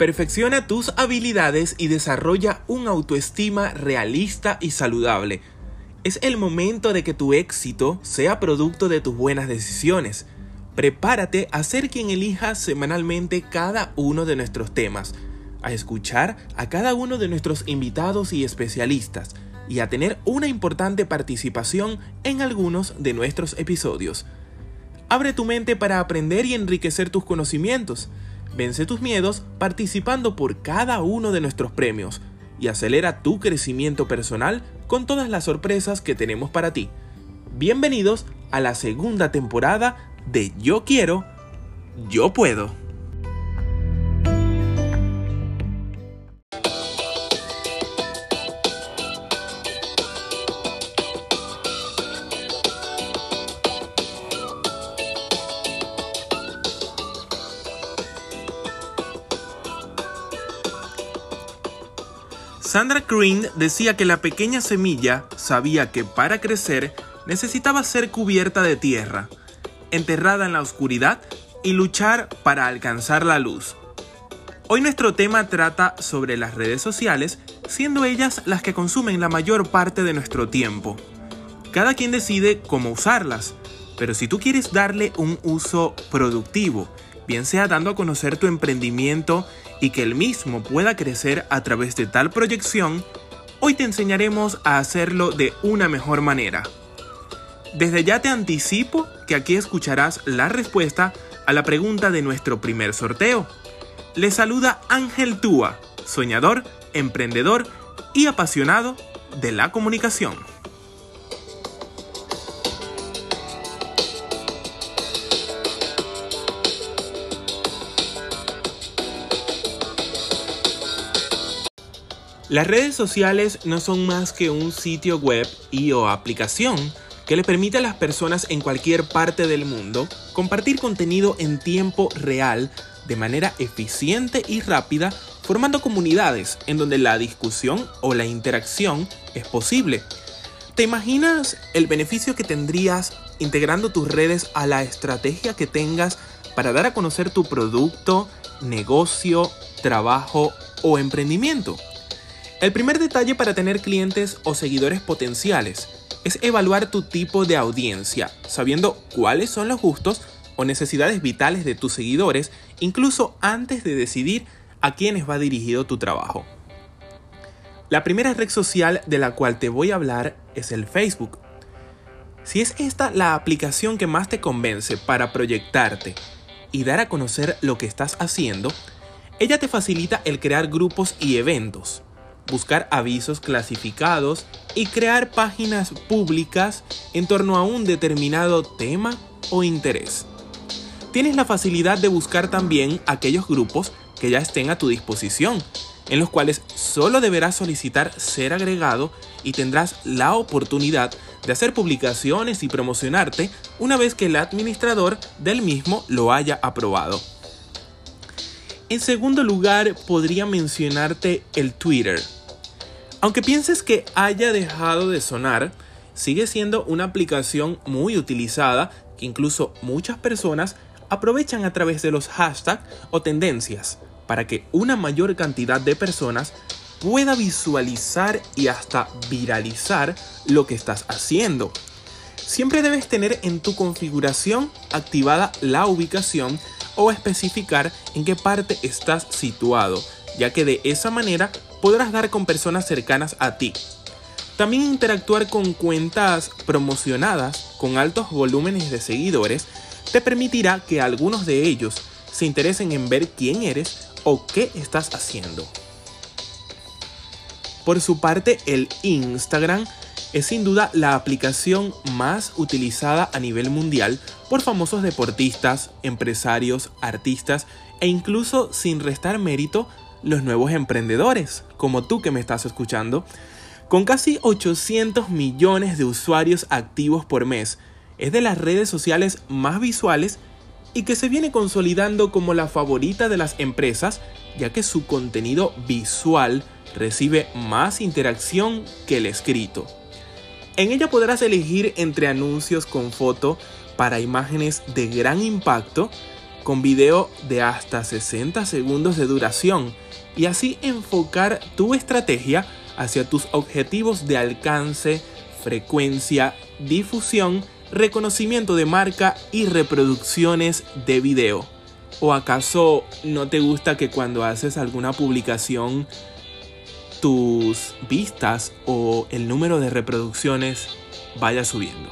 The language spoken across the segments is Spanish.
Perfecciona tus habilidades y desarrolla un autoestima realista y saludable. Es el momento de que tu éxito sea producto de tus buenas decisiones. Prepárate a ser quien elija semanalmente cada uno de nuestros temas, a escuchar a cada uno de nuestros invitados y especialistas y a tener una importante participación en algunos de nuestros episodios. Abre tu mente para aprender y enriquecer tus conocimientos. Vence tus miedos participando por cada uno de nuestros premios y acelera tu crecimiento personal con todas las sorpresas que tenemos para ti. Bienvenidos a la segunda temporada de Yo quiero, yo puedo. Sandra Green decía que la pequeña semilla sabía que para crecer necesitaba ser cubierta de tierra, enterrada en la oscuridad y luchar para alcanzar la luz. Hoy nuestro tema trata sobre las redes sociales, siendo ellas las que consumen la mayor parte de nuestro tiempo. Cada quien decide cómo usarlas, pero si tú quieres darle un uso productivo, bien sea dando a conocer tu emprendimiento y que el mismo pueda crecer a través de tal proyección, hoy te enseñaremos a hacerlo de una mejor manera. Desde ya te anticipo que aquí escucharás la respuesta a la pregunta de nuestro primer sorteo. Le saluda Ángel Túa, soñador, emprendedor y apasionado de la comunicación. Las redes sociales no son más que un sitio web y o aplicación que le permite a las personas en cualquier parte del mundo compartir contenido en tiempo real de manera eficiente y rápida, formando comunidades en donde la discusión o la interacción es posible. ¿Te imaginas el beneficio que tendrías integrando tus redes a la estrategia que tengas para dar a conocer tu producto, negocio, trabajo o emprendimiento? El primer detalle para tener clientes o seguidores potenciales es evaluar tu tipo de audiencia, sabiendo cuáles son los gustos o necesidades vitales de tus seguidores, incluso antes de decidir a quiénes va dirigido tu trabajo. La primera red social de la cual te voy a hablar es el Facebook. Si es esta la aplicación que más te convence para proyectarte y dar a conocer lo que estás haciendo, ella te facilita el crear grupos y eventos buscar avisos clasificados y crear páginas públicas en torno a un determinado tema o interés. Tienes la facilidad de buscar también aquellos grupos que ya estén a tu disposición, en los cuales solo deberás solicitar ser agregado y tendrás la oportunidad de hacer publicaciones y promocionarte una vez que el administrador del mismo lo haya aprobado. En segundo lugar, podría mencionarte el Twitter, aunque pienses que haya dejado de sonar, sigue siendo una aplicación muy utilizada que incluso muchas personas aprovechan a través de los hashtags o tendencias para que una mayor cantidad de personas pueda visualizar y hasta viralizar lo que estás haciendo. Siempre debes tener en tu configuración activada la ubicación o especificar en qué parte estás situado, ya que de esa manera podrás dar con personas cercanas a ti. También interactuar con cuentas promocionadas con altos volúmenes de seguidores te permitirá que algunos de ellos se interesen en ver quién eres o qué estás haciendo. Por su parte, el Instagram es sin duda la aplicación más utilizada a nivel mundial por famosos deportistas, empresarios, artistas e incluso sin restar mérito los nuevos emprendedores, como tú que me estás escuchando, con casi 800 millones de usuarios activos por mes. Es de las redes sociales más visuales y que se viene consolidando como la favorita de las empresas, ya que su contenido visual recibe más interacción que el escrito. En ella podrás elegir entre anuncios con foto para imágenes de gran impacto con video de hasta 60 segundos de duración y así enfocar tu estrategia hacia tus objetivos de alcance, frecuencia, difusión, reconocimiento de marca y reproducciones de video. ¿O acaso no te gusta que cuando haces alguna publicación tus vistas o el número de reproducciones vaya subiendo?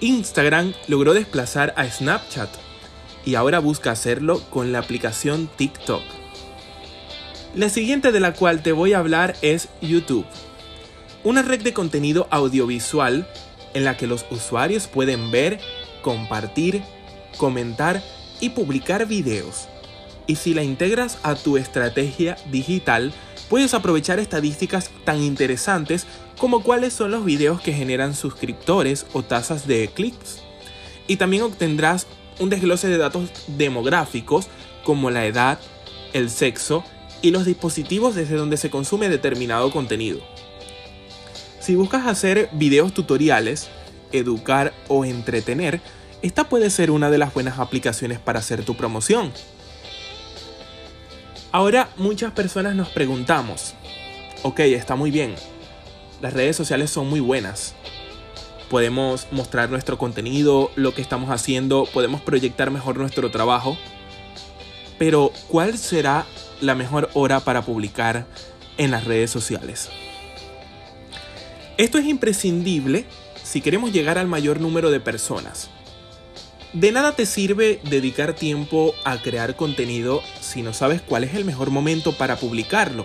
Instagram logró desplazar a Snapchat y ahora busca hacerlo con la aplicación TikTok. La siguiente de la cual te voy a hablar es YouTube, una red de contenido audiovisual en la que los usuarios pueden ver, compartir, comentar y publicar videos. Y si la integras a tu estrategia digital, puedes aprovechar estadísticas tan interesantes como cuáles son los videos que generan suscriptores o tasas de clics. Y también obtendrás un desglose de datos demográficos como la edad, el sexo y los dispositivos desde donde se consume determinado contenido. Si buscas hacer videos tutoriales, educar o entretener, esta puede ser una de las buenas aplicaciones para hacer tu promoción. Ahora muchas personas nos preguntamos, ok, está muy bien, las redes sociales son muy buenas, podemos mostrar nuestro contenido, lo que estamos haciendo, podemos proyectar mejor nuestro trabajo, pero ¿cuál será la mejor hora para publicar en las redes sociales? Esto es imprescindible si queremos llegar al mayor número de personas. De nada te sirve dedicar tiempo a crear contenido si no sabes cuál es el mejor momento para publicarlo.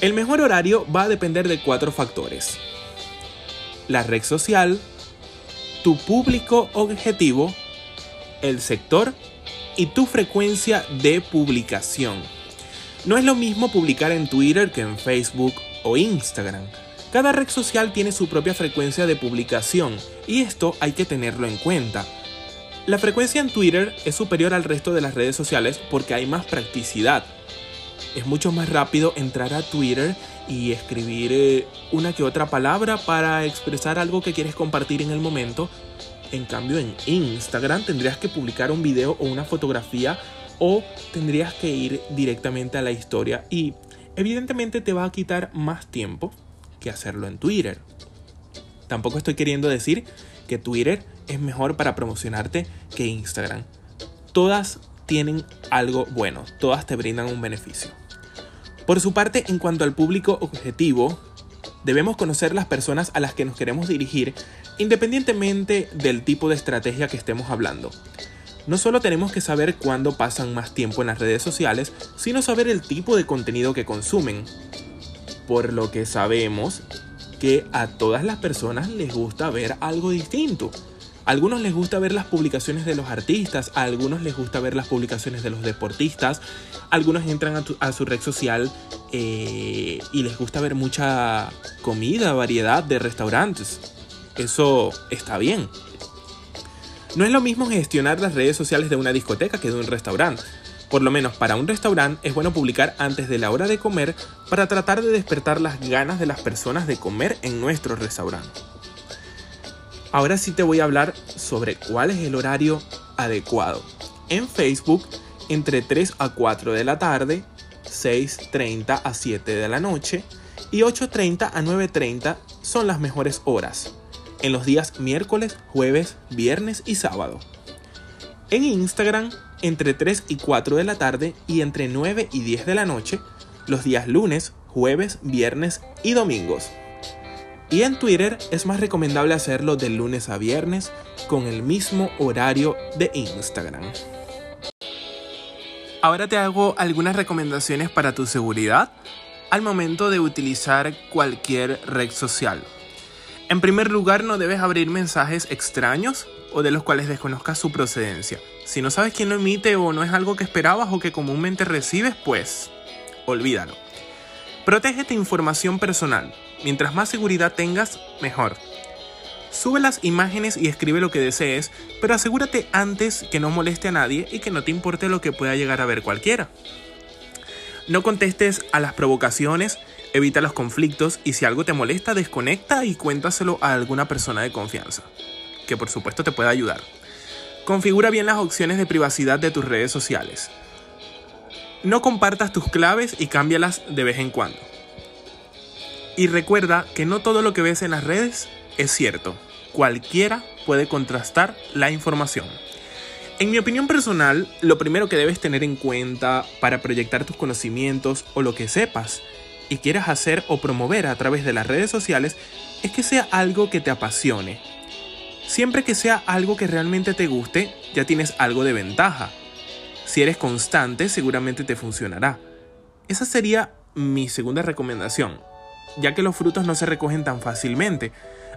El mejor horario va a depender de cuatro factores. La red social, tu público objetivo, el sector y tu frecuencia de publicación. No es lo mismo publicar en Twitter que en Facebook o Instagram. Cada red social tiene su propia frecuencia de publicación y esto hay que tenerlo en cuenta. La frecuencia en Twitter es superior al resto de las redes sociales porque hay más practicidad. Es mucho más rápido entrar a Twitter y escribir eh, una que otra palabra para expresar algo que quieres compartir en el momento. En cambio en Instagram tendrías que publicar un video o una fotografía o tendrías que ir directamente a la historia y evidentemente te va a quitar más tiempo que hacerlo en Twitter. Tampoco estoy queriendo decir que Twitter es mejor para promocionarte que Instagram. Todas tienen algo bueno, todas te brindan un beneficio. Por su parte, en cuanto al público objetivo, debemos conocer las personas a las que nos queremos dirigir independientemente del tipo de estrategia que estemos hablando. No solo tenemos que saber cuándo pasan más tiempo en las redes sociales, sino saber el tipo de contenido que consumen. Por lo que sabemos que a todas las personas les gusta ver algo distinto. A algunos les gusta ver las publicaciones de los artistas, a algunos les gusta ver las publicaciones de los deportistas, algunos entran a, su red social eh, y les gusta ver mucha comida, variedad de restaurantes. Eso está bien. No es lo mismo gestionar las redes sociales de una discoteca que de un restaurante. Por lo menos para un restaurante es bueno publicar antes de la hora de comer para tratar de despertar las ganas de las personas de comer en nuestro restaurante. Ahora sí te voy a hablar sobre cuál es el horario adecuado. En Facebook, entre 3 a 4 de la tarde, 6.30 a 7 de la noche y 8.30 a 9.30 son las mejores horas. En los días miércoles, jueves, viernes y sábado. En Instagram, entre 3 y 4 de la tarde y entre 9 y 10 de la noche, los días lunes, jueves, viernes y domingos. Y en Twitter es más recomendable hacerlo de lunes a viernes con el mismo horario de Instagram. Ahora te hago algunas recomendaciones para tu seguridad al momento de utilizar cualquier red social. En primer lugar, no debes abrir mensajes extraños o de los cuales desconozcas su procedencia. Si no sabes quién lo emite o no es algo que esperabas o que comúnmente recibes, pues olvídalo. Protege tu información personal. Mientras más seguridad tengas, mejor. Sube las imágenes y escribe lo que desees, pero asegúrate antes que no moleste a nadie y que no te importe lo que pueda llegar a ver cualquiera. No contestes a las provocaciones, evita los conflictos y si algo te molesta, desconecta y cuéntaselo a alguna persona de confianza, que por supuesto te pueda ayudar. Configura bien las opciones de privacidad de tus redes sociales. No compartas tus claves y cámbialas de vez en cuando. Y recuerda que no todo lo que ves en las redes es cierto. Cualquiera puede contrastar la información. En mi opinión personal, lo primero que debes tener en cuenta para proyectar tus conocimientos o lo que sepas y quieras hacer o promover a través de las redes sociales es que sea algo que te apasione. Siempre que sea algo que realmente te guste, ya tienes algo de ventaja. Si eres constante, seguramente te funcionará. Esa sería mi segunda recomendación, ya que los frutos no se recogen tan fácilmente.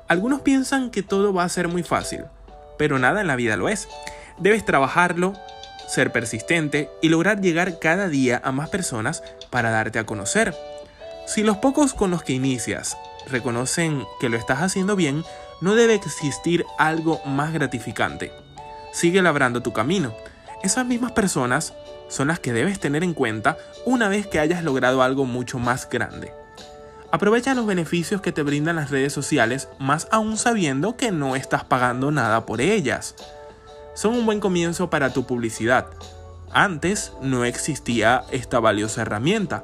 Algunos piensan que todo va a ser muy fácil, pero nada en la vida lo es. Debes trabajarlo, ser persistente y lograr llegar cada día a más personas para darte a conocer. Si los pocos con los que inicias reconocen que lo estás haciendo bien, no debe existir algo más gratificante. Sigue labrando tu camino. Esas mismas personas son las que debes tener en cuenta una vez que hayas logrado algo mucho más grande. Aprovecha los beneficios que te brindan las redes sociales, más aún sabiendo que no estás pagando nada por ellas son un buen comienzo para tu publicidad. Antes no existía esta valiosa herramienta.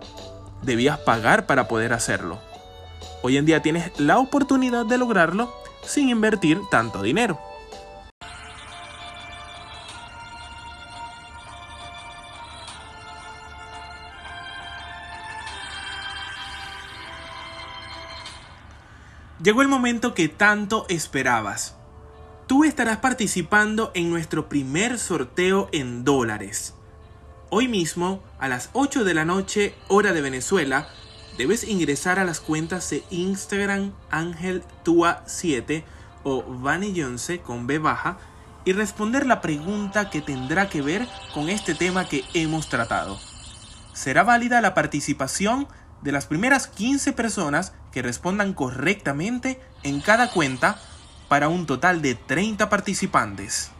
Debías pagar para poder hacerlo. Hoy en día tienes la oportunidad de lograrlo sin invertir tanto dinero. Llegó el momento que tanto esperabas tú estarás participando en nuestro primer sorteo en dólares. Hoy mismo, a las 8 de la noche, hora de Venezuela, debes ingresar a las cuentas de Instagram Ángel Tua 7 o Vani con B baja y responder la pregunta que tendrá que ver con este tema que hemos tratado. Será válida la participación de las primeras 15 personas que respondan correctamente en cada cuenta para un total de 30 participantes.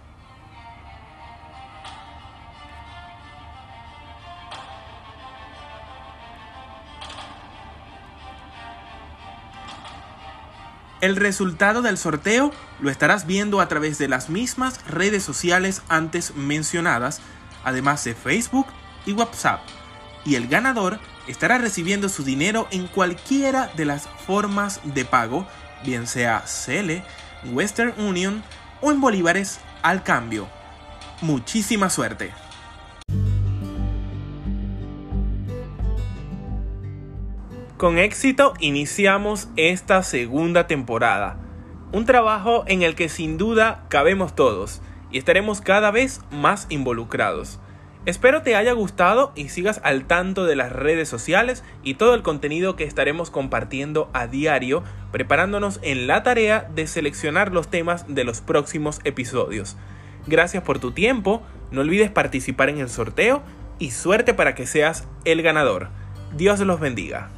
El resultado del sorteo lo estarás viendo a través de las mismas redes sociales antes mencionadas, además de Facebook y WhatsApp. Y el ganador estará recibiendo su dinero en cualquiera de las formas de pago, bien sea CELE, Western Union o en bolívares al cambio. Muchísima suerte. Con éxito iniciamos esta segunda temporada. Un trabajo en el que sin duda cabemos todos y estaremos cada vez más involucrados. Espero te haya gustado y sigas al tanto de las redes sociales y todo el contenido que estaremos compartiendo a diario, preparándonos en la tarea de seleccionar los temas de los próximos episodios. Gracias por tu tiempo, no olvides participar en el sorteo y suerte para que seas el ganador. Dios los bendiga.